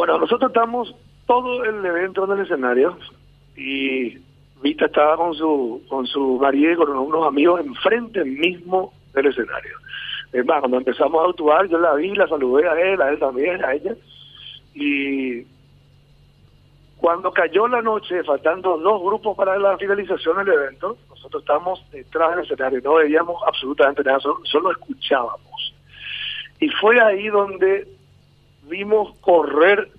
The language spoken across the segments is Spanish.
Bueno, nosotros estamos todo el evento en el escenario y Vita estaba con su con su marido y con unos amigos enfrente mismo del escenario. Es más, cuando empezamos a actuar, yo la vi, la saludé a él, a él también, a ella. Y cuando cayó la noche, faltando dos grupos para la finalización del evento, nosotros estábamos detrás del escenario, no veíamos absolutamente nada, solo escuchábamos. Y fue ahí donde vimos correr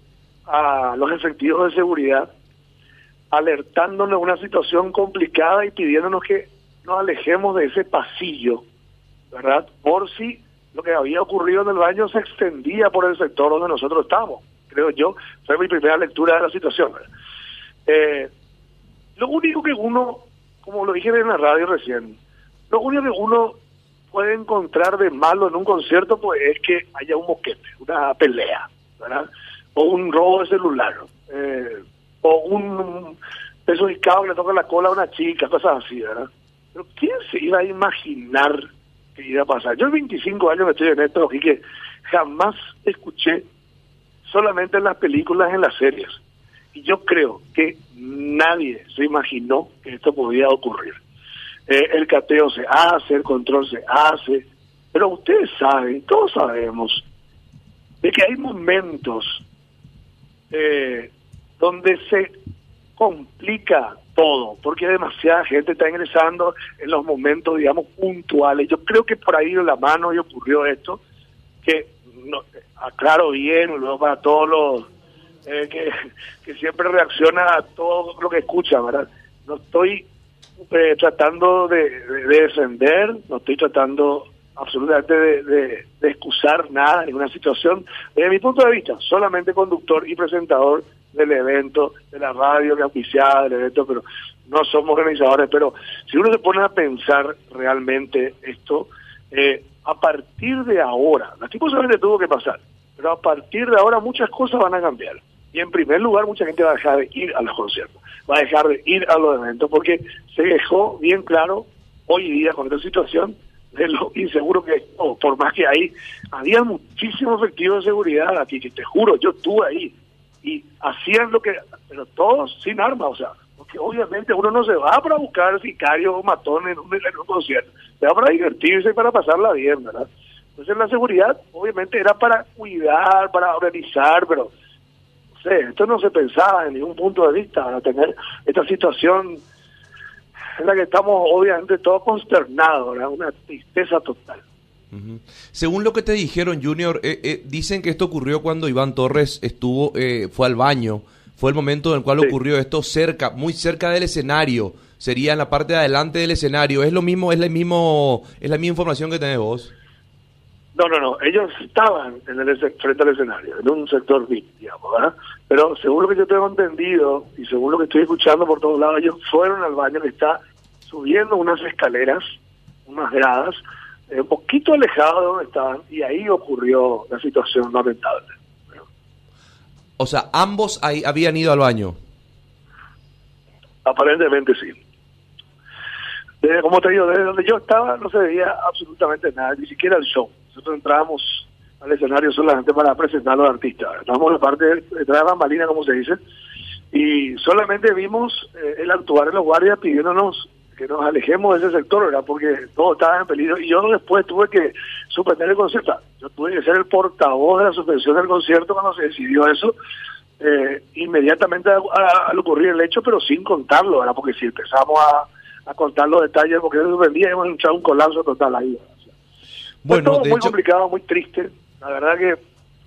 a los efectivos de seguridad, alertándonos de una situación complicada y pidiéndonos que nos alejemos de ese pasillo, ¿verdad? Por si lo que había ocurrido en el baño se extendía por el sector donde nosotros estamos. Creo yo, fue mi primera lectura de la situación. Eh, lo único que uno, como lo dije en la radio recién, lo único que uno puede encontrar de malo en un concierto pues es que haya un moquete, una pelea. O un robo de celular, eh, o un peso de que le toca la cola a una chica, cosas así, ¿verdad? Pero ¿quién se iba a imaginar que iba a pasar? Yo en 25 años que estoy en esto y que jamás escuché solamente en las películas, en las series. Y yo creo que nadie se imaginó que esto podía ocurrir. Eh, el cateo se hace, el control se hace, pero ustedes saben, todos sabemos, de que hay momentos eh, donde se complica todo, porque demasiada gente está ingresando en los momentos, digamos, puntuales. Yo creo que por ahí de la mano y ocurrió esto, que no, aclaro bien, luego para todos los eh, que, que siempre reacciona a todo lo que escucha, ¿verdad? No estoy eh, tratando de, defender, no estoy tratando absolutamente de, excusar nada, ninguna situación. Desde mi punto de vista, solamente conductor y presentador del evento, de la radio que oficiada del evento, pero no somos organizadores. Pero si uno se pone a pensar realmente esto, eh, a partir de ahora, lastimosamente tuvo que pasar, pero a partir de ahora muchas cosas van a cambiar. Y en primer lugar, mucha gente va a dejar de ir a los conciertos, va a dejar de ir a los eventos, porque se dejó bien claro hoy día con esta situación de lo inseguro que por más que ahí había muchísimos efectivos de seguridad aquí, que te juro, yo estuve ahí, y hacían lo que, pero todos sin armas, o sea, porque obviamente uno no se va para buscar sicarios o matones en un, en un concierto, se va para divertirse y para pasarla bien, ¿verdad? Entonces la seguridad obviamente era para cuidar, para organizar, pero sé, esto no se pensaba en ningún punto de vista, para tener esta situación en la que estamos obviamente todos consternados, ¿verdad? una tristeza total. Según lo que te dijeron, Junior, eh, eh, dicen que esto ocurrió cuando Iván Torres estuvo, eh, fue al baño. Fue el momento en el cual ocurrió esto cerca, muy cerca del escenario. Sería en la parte de adelante del escenario. Es lo mismo, es la mismo, es la misma información que tenés vos. No, no, no. Ellos estaban en el frente al escenario, en un sector VIP, digamos, ¿verdad? Pero según lo que yo tengo entendido y según lo que estoy escuchando por todos lados, ellos fueron al baño que está subiendo unas escaleras, unas gradas, eh, un poquito alejado de donde estaban, y ahí ocurrió la situación lamentable. O sea, ambos ahí habían ido al baño. Aparentemente sí. Desde, como te digo, desde donde yo estaba no se veía absolutamente nada, ni siquiera el show. Nosotros entrábamos al escenario solamente para presentar a los artistas. Estábamos en la parte de, de bambalina, como se dice, y solamente vimos eh, el actuar de los guardias pidiéndonos que nos alejemos de ese sector, ¿verdad? Porque todo estaba en peligro. Y yo después tuve que suspender el concierto. Yo tuve que ser el portavoz de la suspensión del concierto cuando se decidió eso, eh, inmediatamente al ocurrir el hecho, pero sin contarlo, ¿verdad? Porque si empezamos a, a contar los detalles, porque se suspendía, hemos echado un colapso total ahí. bueno, todo muy complicado, muy triste. La verdad que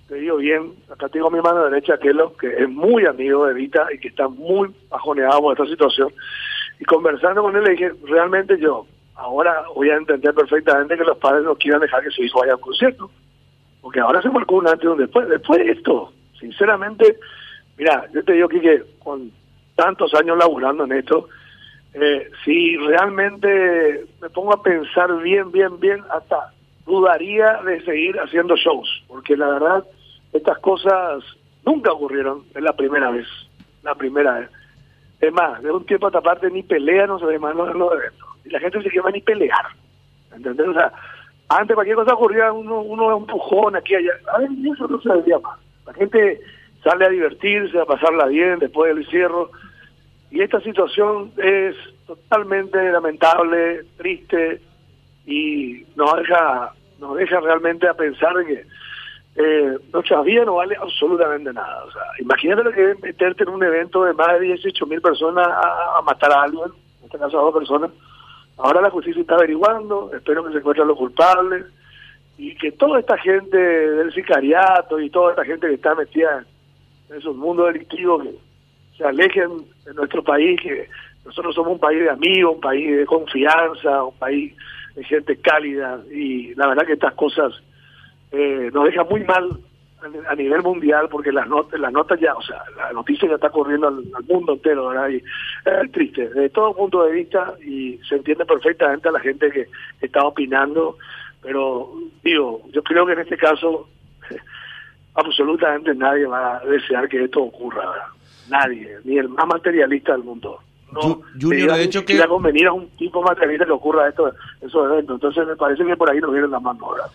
te digo bien, acá tengo mi mano derecha, que es muy amigo de Vita y que está muy bajoneado por esta situación. Y conversando con él le dije, realmente yo ahora voy a entender perfectamente que los padres no quieran dejar que su hijo vaya a un concierto. Porque ahora se marcó un antes y un después. Después de esto, sinceramente, mira, yo te digo que con tantos años laburando en esto, eh, si realmente me pongo a pensar bien, bien, bien, hasta dudaría de seguir haciendo shows, porque la verdad, estas cosas nunca ocurrieron, es la primera vez, la primera vez. Es más, de un tiempo a esta parte ni pelea no se ve más los eventos. Y la gente se quema ni pelear. ¿Entendés? O sea, antes cualquier cosa ocurría, uno, uno empujón aquí allá. A ver, eso no se veía más. La gente sale a divertirse, a pasarla bien después del encierro. Y esta situación es totalmente lamentable, triste y nos deja, nos deja realmente a pensar que eh, nuestra vida no vale absolutamente nada. O sea, imagínate lo que es meterte en un evento de más de 18 mil personas a, matar a alguien, en este caso a dos personas. Ahora la justicia está averiguando, espero que se encuentren los culpables y que toda esta gente del sicariato y toda esta gente que está metida en esos mundos delictivos que se alejen de nuestro país, que nosotros somos un país de amigos, un país de confianza, un país de gente cálida y la verdad que estas cosas eh, nos deja muy mal a nivel mundial porque las notas las notas ya o sea la noticia ya está corriendo al, mundo entero ¿verdad? y es triste desde todo punto de vista y se entiende perfectamente a la gente que está opinando pero digo yo creo que en este caso absolutamente nadie va a desear que esto ocurra ¿verdad? nadie ni el más materialista del mundo no Junior, de hecho que convenir a un tipo materialista que ocurra esto esos eventos entonces me parece que por ahí nos vienen las manos ¿verdad?